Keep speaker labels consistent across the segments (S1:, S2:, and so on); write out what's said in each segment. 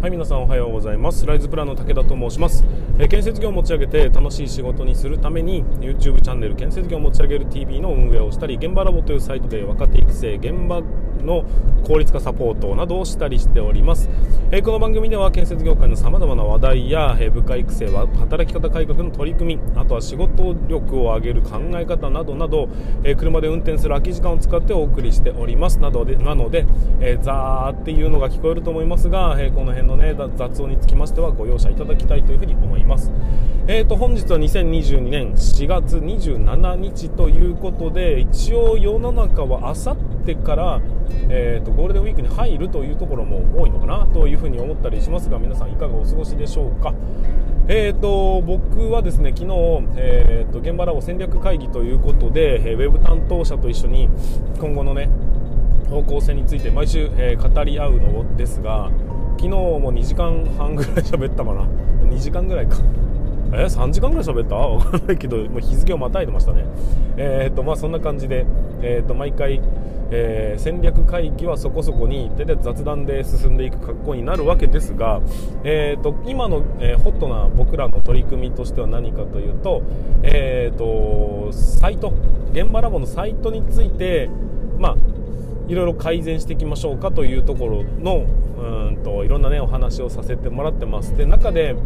S1: はい皆さんおはようございます。ライズプランの武田と申します、えー建設業を持ち上げて楽しい仕事にするために YouTube チャンネル建設業を持ち上げる TV の運営をしたり現場ラボというサイトで若手育成現場の効率化サポートなどをしたりしております、えーこの番組では建設業界のさまざまな話題や、えー部下育成は働き方改革の取り組みあとは仕事力を上げる考え方などなど、えー車で運転する空き時間を使ってお送りしております。などでなので、えーザーっていうのが聞こえると思いますが、えーこの辺のね雑音につきましてはご容赦いただきたいというふに思います。えーと本日は2022年4月27日ということで一応世の中はあさってから、えー、とゴールデンウィークに入るというところも多いのかなというふに思ったりしますが皆さんいかがお過ごしでしょうか。えー、と僕はですね昨日、えー、と現場ラボ戦略会議ということで、えーウェブ担当者と一緒に今後のね方向性について毎週、えー語り合うのですが昨日も2時間半ぐらい喋ったかな。2時間ぐらいか。え3時間ぐらい喋った？わかんないけどもう日付をまたいでましたね。えー、とまあそんな感じで、えー、と毎回、えー戦略会議はそこそこに手で雑談で進んでいく格好になるわけですが、えー、と今の、えーホットな僕らの取り組みとしては何かというと,、えー、とサイト現場ラボのサイトについてまあいろいろ改善していきましょうかというところのうんといろんなねお話をさせてもらってます。で中で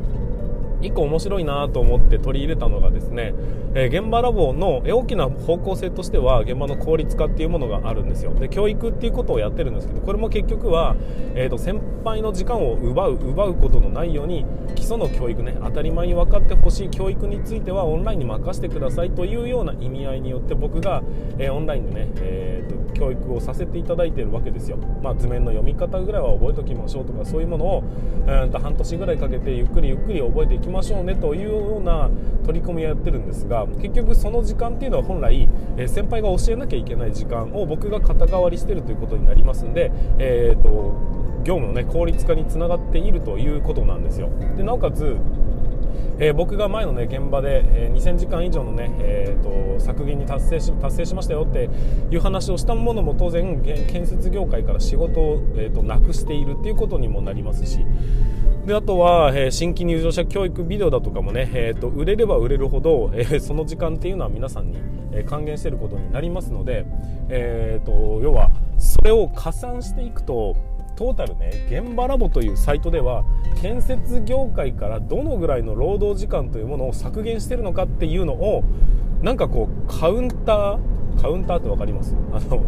S1: 1個面白いなと思って取り入れたのがですね、えー現場ラボの大きな方向性としては現場の効率化っていうものがあるんですよ。で教育っていうことをやってるんですけどこれも結局は、えー、と先輩の時間を奪う奪うことのないように基礎の教育ね当たり前に分かってほしい教育についてはオンラインに任せてくださいというような意味合いによって僕が、えーオンラインでね、えーと教育をさせていただいているわけですよ、まあ、図面の読み方ぐらいは覚えておきましょうとかそういうものをうんと半年ぐらいかけてゆっくりゆっくり覚えていきましょうねというような取り組みをやってるんですが結局その時間っていうのは本来、え先輩が教えなきゃいけない時間を僕が肩代わりしてるということになりますんで、えー、と業務の、ね、効率化につながっているということなんですよ。でなおかつえー僕が前の、ね、現場で、えー2000時間以上の、ねえーと削減に達成し達成しましたよっていう話をしたものも当然建設業界から仕事を、えーとなくしているっていうことにもなりますし。であとは、えー新規入場者教育ビデオだとかもね、えーと売れれば売れるほど、えーその時間っていうのは皆さんに、え還元していることになりますので、えー、と要はそれを加算していくとトータルね現場ラボというサイトでは建設業界からどのぐらいの労働時間というものを削減してるのかっていうのをなんかこうカウンターカウンターって分かります？あの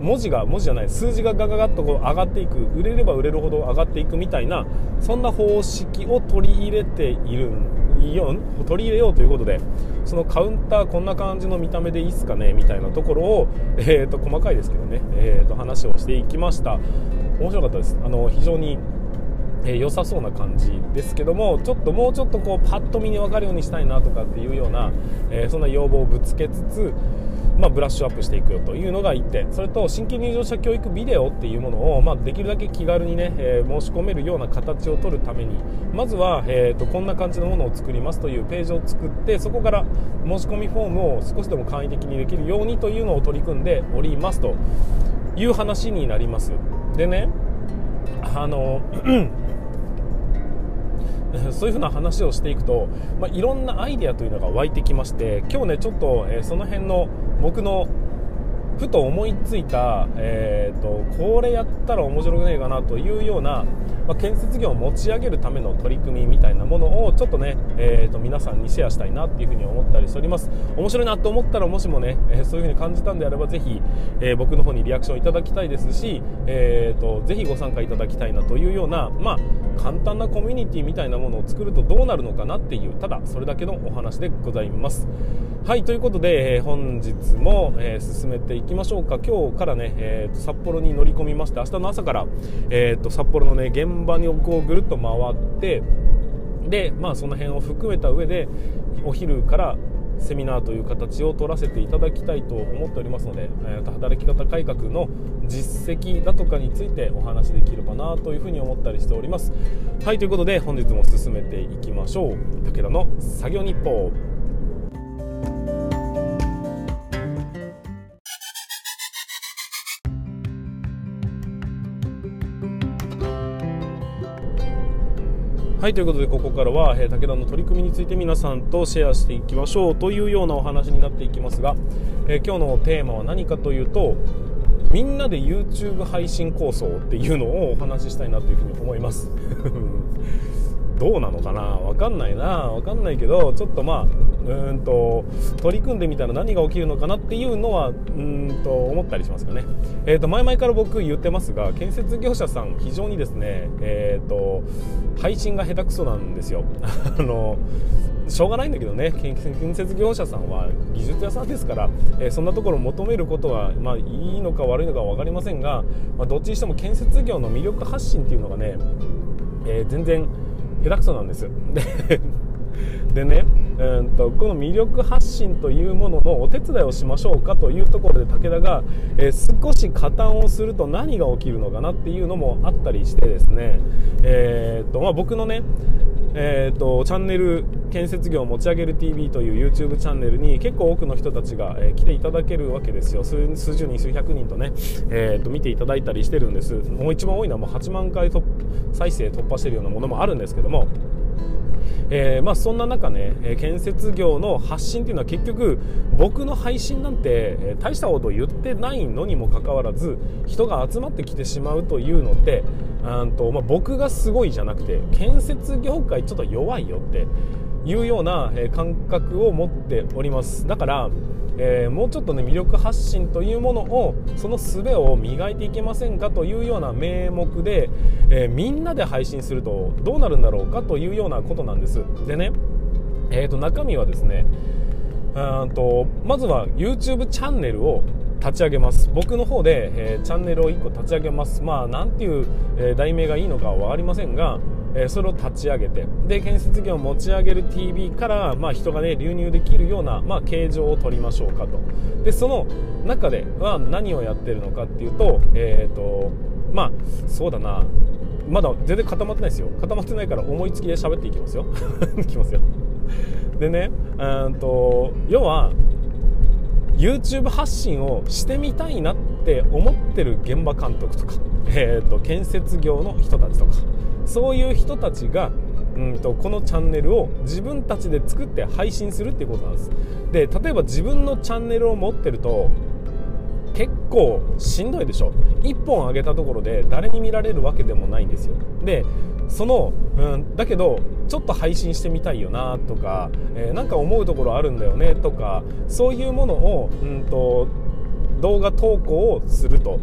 S1: 文字が文字じゃない数字がガガガッとこう上がっていく売れれば売れるほど上がっていくみたいなそんな方式を取り入れているよ取り入れようということでそのカウンターこんな感じの見た目でいいっすかねみたいなところを、えー、と細かいですけどね、えー、と話をしていきました。面白かったです。あの非常にえー良さそうな感じですけどもちょっともうちょっとこうパッと見に分かるようにしたいなとかっていうような、えーそんな要望をぶつけつつ、まあ、ブラッシュアップしていくよというのが1点。それと新規入場者教育ビデオっていうものを、まあ、できるだけ気軽にね、えー申し込めるような形を取るためにまずは、えー、とこんな感じのものを作りますというページを作ってそこから申し込みフォームを少しでも簡易的にできるようにというのを取り組んでおりますという話になります。でねあの そういうふうな話をしていくと、まあ、いろんなアイデアというのが湧いてきまして今日ねちょっと、えーその辺の僕のふと思いついた、えー、とこれやったら面白くないかなというような、まあ、建設業を持ち上げるための取り組みみたいなものをちょっとね、えー、と皆さんにシェアしたいなっていうふうに思ったりしております。面白いなと思ったらもしもね、えーそういうふうに感じたんであればぜひ、えー僕の方にリアクションいただきたいですし、えー、とぜひご参加いただきたいなというような、まあ、簡単なコミュニティみたいなものを作るとどうなるのかなっていうただそれだけのお話でございます。はいということで、えー本日も、えー進めていきましょうか。今日からね、えーと札幌に乗り込みまして明日の朝から、えーと札幌のね現場場にこうぐるっと回ってでまあその辺を含めた上でお昼からセミナーという形を取らせていただきたいと思っておりますので、えーと働き方改革の実績だとかについてお話しできればなというふうに思ったりしております。はいということで本日も進めていきましょう。武田の作業日報。はいということでここからは、えー、武田の取り組みについて皆さんとシェアしていきましょうというようなお話になっていきますが、えー、今日のテーマは何かというとみんなで YouTube 配信構想っていうのをお話ししたいなというふうに思います。どうなのかな？分かんないな。分かんないけどちょっとまあうんと取り組んでみたら何が起きるのかなっていうのはうんと思ったりしますかね、えー、と前々から僕言ってますが建設業者さん非常にですね、えーと、配信が下手くそなんですよ。あのしょうがないんだけどね建設業者さんは技術屋さんですから、えー、そんなところを求めることは、まあ、いいのか悪いのか分かりませんが、まあ、どっちにしても建設業の魅力発信っていうのがね、えー、全然下手くそなんです。ででねうんとこの魅力発信というもののお手伝いをしましょうかというところで武田が、えー、少し加担をすると何が起きるのかなっていうのもあったりしてですね、えーとまあ、僕のねえーと、チャンネル建設業を持ち上げる TV という YouTube チャンネルに結構多くの人たちが、えー、来ていただけるわけですよ。数十人数百人とね、えーと、見ていただいたりしてるんです。もう一番多いのはもう8万回再生突破してるようなものもあるんですけども。えー、まあ、そんな中ね、え建設業の発信っていうのは結局僕の配信なんて、え大したこと言ってないのにもかかわらず人が集まってきてしまうというのってうんと、まあ、僕がすごいじゃなくて建設業界ちょっと弱いよっていうような、感覚を持っております。だからえー、もうちょっとね魅力発信というものをその術を磨いていけませんかというような名目で、えー、みんなで配信するとどうなるんだろうかというようなことなんです。でね、えー、と中身はですねとまずは YouTube チャンネルを立ち上げます。僕の方で、えー、チャンネルを1個立ち上げます。まあなんていう、え、題名がいいのかは分かりませんがえそれを立ち上げてで建設業を持ち上げる TV から、まあ、人が、ね、流入できるような、まあ、形状を取りましょうかと。でその中では何をやってるのかっていうと,、えーとまあ、そうだな。まだ全然固まってないですよ。固まってないから思いつきで喋っていきますよ。いきますよ。でねうんと要は YouTube 発信をしてみたいなって思ってる現場監督とか、えーと建設業の人たちとかそういう人たちがうんとこのチャンネルを自分たちで作って配信するっていうことなんです。で例えば自分のチャンネルを持ってると結構しんどいでしょ。1本上げたところで誰に見られるわけでもないんですよ。でその、うん、だけどちょっと配信してみたいよなとか、えー、なんか思うところあるんだよねとかそういうものを、うんと動画投稿をすると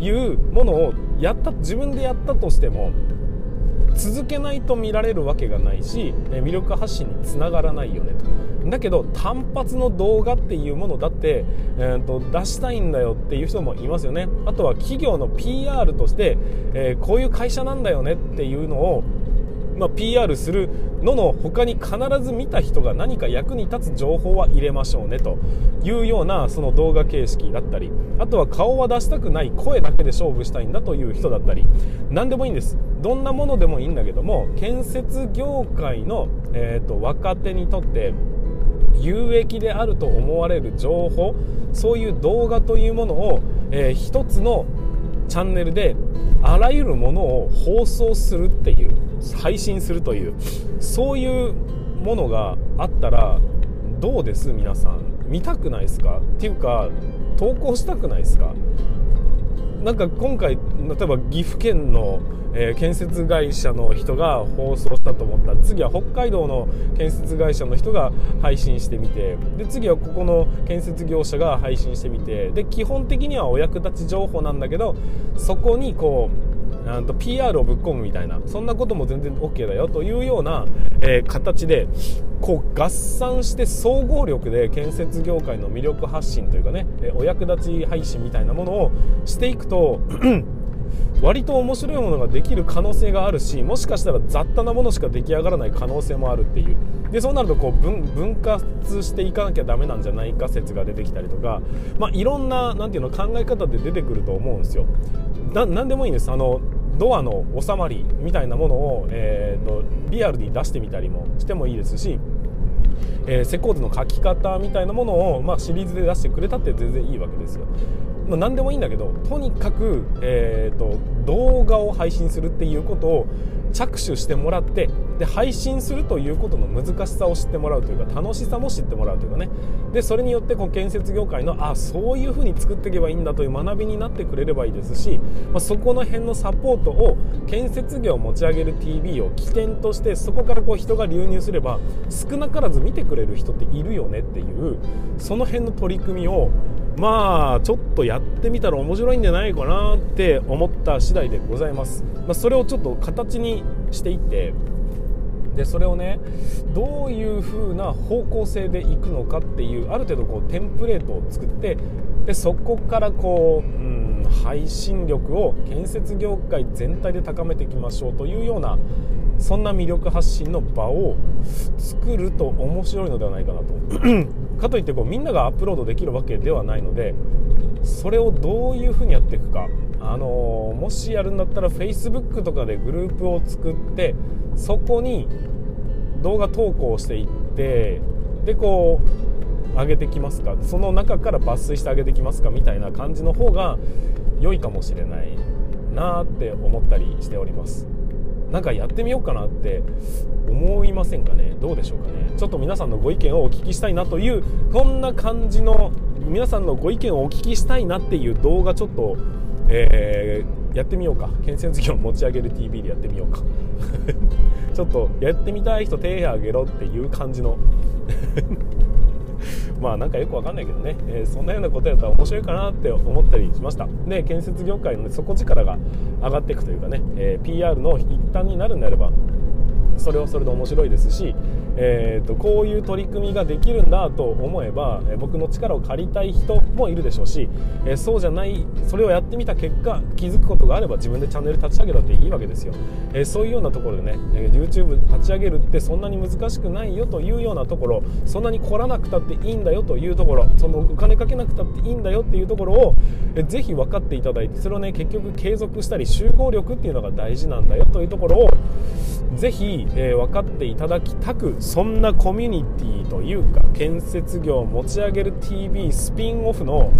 S1: いうものをやった自分でやったとしても続けないと見られるわけがないし魅力発信につながらないよねと。だけど単発の動画っていうものだって、えーと、出したいんだよっていう人もいますよね。あとは企業の PR として、えー、こういう会社なんだよねっていうのをまあ、PR するのの他に必ず見た人が何か役に立つ情報は入れましょうねというようなその動画形式だったりあとは顔は出したくない声だけで勝負したいんだという人だったり何でもいいんです。どんなものでもいいんだけども建設業界の、えーと、若手にとって有益であると思われる情報そういう動画というものを、えー、一つのチャンネルであらゆるものを放送するっていう。配信するというそういうものがあったらどうです？皆さん。見たくないですか？っていうか投稿したくないですか？なんか今回例えば岐阜県の、え、建設会社の人が放送したと思ったら次は北海道の建設会社の人が配信してみてで次はここの建設業者が配信してみてで基本的にはお役立ち情報なんだけどそこにこうと PR をぶっ込むみたいなそんなことも全然 OK だよというような、えー、形でこう合算して総合力で建設業界の魅力発信というかね、え、お役立ち配信みたいなものをしていくと割と面白いものができる可能性があるしもしかしたら雑多なものしか出来上がらない可能性もあるっていう。でそうなるとこう分分割していかなきゃダメなんじゃないか説が出てきたりとか、まあ、いろんななていうの考え方で出てくると思うんですよ。何でもいいんです。あのドアの収まりみたいなものを、えーと、リアルに出してみたりもしてもいいですし、えー、施工図の書き方みたいなものを、まあ、シリーズで出してくれたって全然いいわけですよ。まあ、何でもいいんだけどとにかく、えーと、動画を配信するっていうことを着手してもらってで配信するということの難しさを知ってもらうというか楽しさも知ってもらうというかね。でそれによってこう建設業界のあそういう風に作っていけばいいんだという学びになってくれればいいですし、まあ、そこの辺のサポートを建設業を持ち上げる TV を起点としてそこからこう人が流入すれば少なからず見てくれる人っているよねっていうその辺の取り組みをまあちょっとやってみたら面白いんじゃないかなって思った次第でございます、まあ、それをちょっと形にしていってでそれをねどういう風な方向性でいくのかっていうある程度こうテンプレートを作ってでそこからこう、うん、配信力を建設業界全体で高めていきましょうというようなそんな魅力発信の場を作ると面白いのではないかなと。かといってこうみんながアップロードできるわけではないのでそれをどういうふうにやっていくか、あのー、もしやるんだったら Facebook とかでグループを作ってそこに動画投稿していってでこう上げてきますかその中から抜粋してあげてきますかみたいな感じの方が良いかもしれないなって思ったりしております。なんかやってみようかなって思いませんかね？どうでしょうかね？ちょっと皆さんのご意見をお聞きしたいなというこんな感じの皆さんのご意見をお聞きしたいなっていう動画ちょっと、えー、やってみようか。建設業持ち上げる TV でやってみようか。ちょっとやってみたい人手挙げろっていう感じの。まあなんかよくわかんないけどね、えー、そんなようなことやったら面白いかなって思ったりしました。で建設業界の、ね、底力が上がっていくというかね、えー、PR の一端になるんであればそれはそれで面白いですし、えーと、こういう取り組みができるんだと思えば、え僕の力を借りたい人もいるでしょうし、えそうじゃないそれをやってみた結果気づくことがあれば自分でチャンネル立ち上げたっていいわけですよ、えそういうようなところでね、え YouTube 立ち上げるってそんなに難しくないよというようなところそんなに凝らなくたっていいんだよというところそのお金かけなくたっていいんだよっていうところを、えぜひ分かっていただいてそれをね結局継続したり集合力っていうのが大事なんだよというところをぜひ、えー、分かっていただきたくそんなコミュニティというか建設業を持ち上げる TV スピンオフの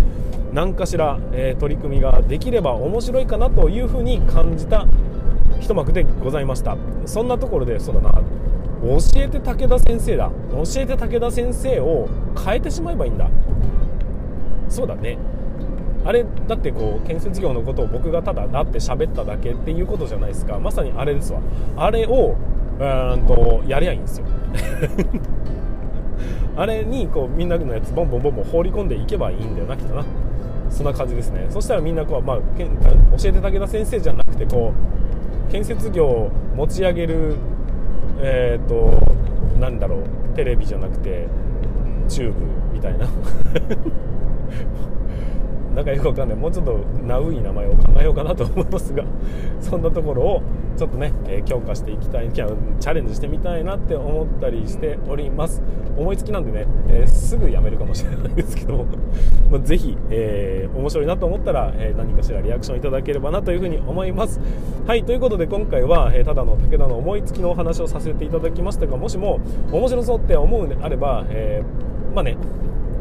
S1: 何かしら、えー、取り組みができれば面白いかなというふうに感じた一幕でございました。そんなところでそうだな。教えて武田先生だ。教えて武田先生を変えてしまえばいいんだ。そうだね。あれだってこう建設業のことを僕がただだって喋っただけっていうことじゃないですか。まさにあれですわ。あれをうんとやりゃいいんですよ。あれにこうみんなのやつボンボンボンボン放り込んでいけばいいんだよなきっとな。そんな感じですね。そしたらみんなこう、まあ、けん教えて武田先生じゃなくてこう建設業を持ち上げるえっ、ー、となんだろうテレビじゃなくてチューブみたいな。なんかよくわかんない。もうちょっとナウい名前を考えようかなと思いますが そんなところをちょっとね、え、強化していきたいチャレンジしてみたいなって思ったりしております。思いつきなんでね、えー、すぐやめるかもしれないですけども、まあ、ぜひ、えー、面白いなと思ったら、え何かしらリアクションいただければなというふうに思います。はいということで今回は、えただの武田の思いつきのお話をさせていただきましたがもしも面白そうって思うのであれば、えまあね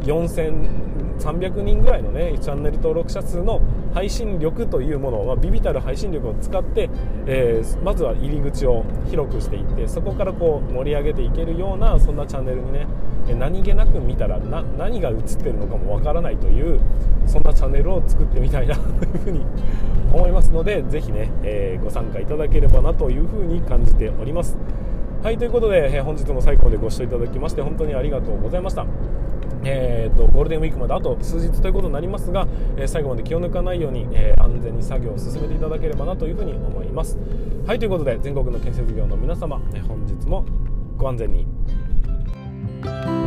S1: 4000 300人ぐらいのねチャンネル登録者数の配信力というものを、まあ、ビビたる配信力を使って、えー、まずは入り口を広くしていってそこからこう盛り上げていけるようなそんなチャンネルにね何気なく見たらな何が映ってるのかもわからないというそんなチャンネルを作ってみたいなというふうに思いますのでぜひね、えー、ご参加いただければなというふうに感じております。はいということで、えー、本日も最後までご視聴いただきまして本当にありがとうございました。えーと、ゴールデンウィークまであと数日ということになりますが、えー、最後まで気を抜かないように、えー、安全に作業を進めていただければなというふうに思います。はいということで全国の建設業の皆様、え、本日もご安全に。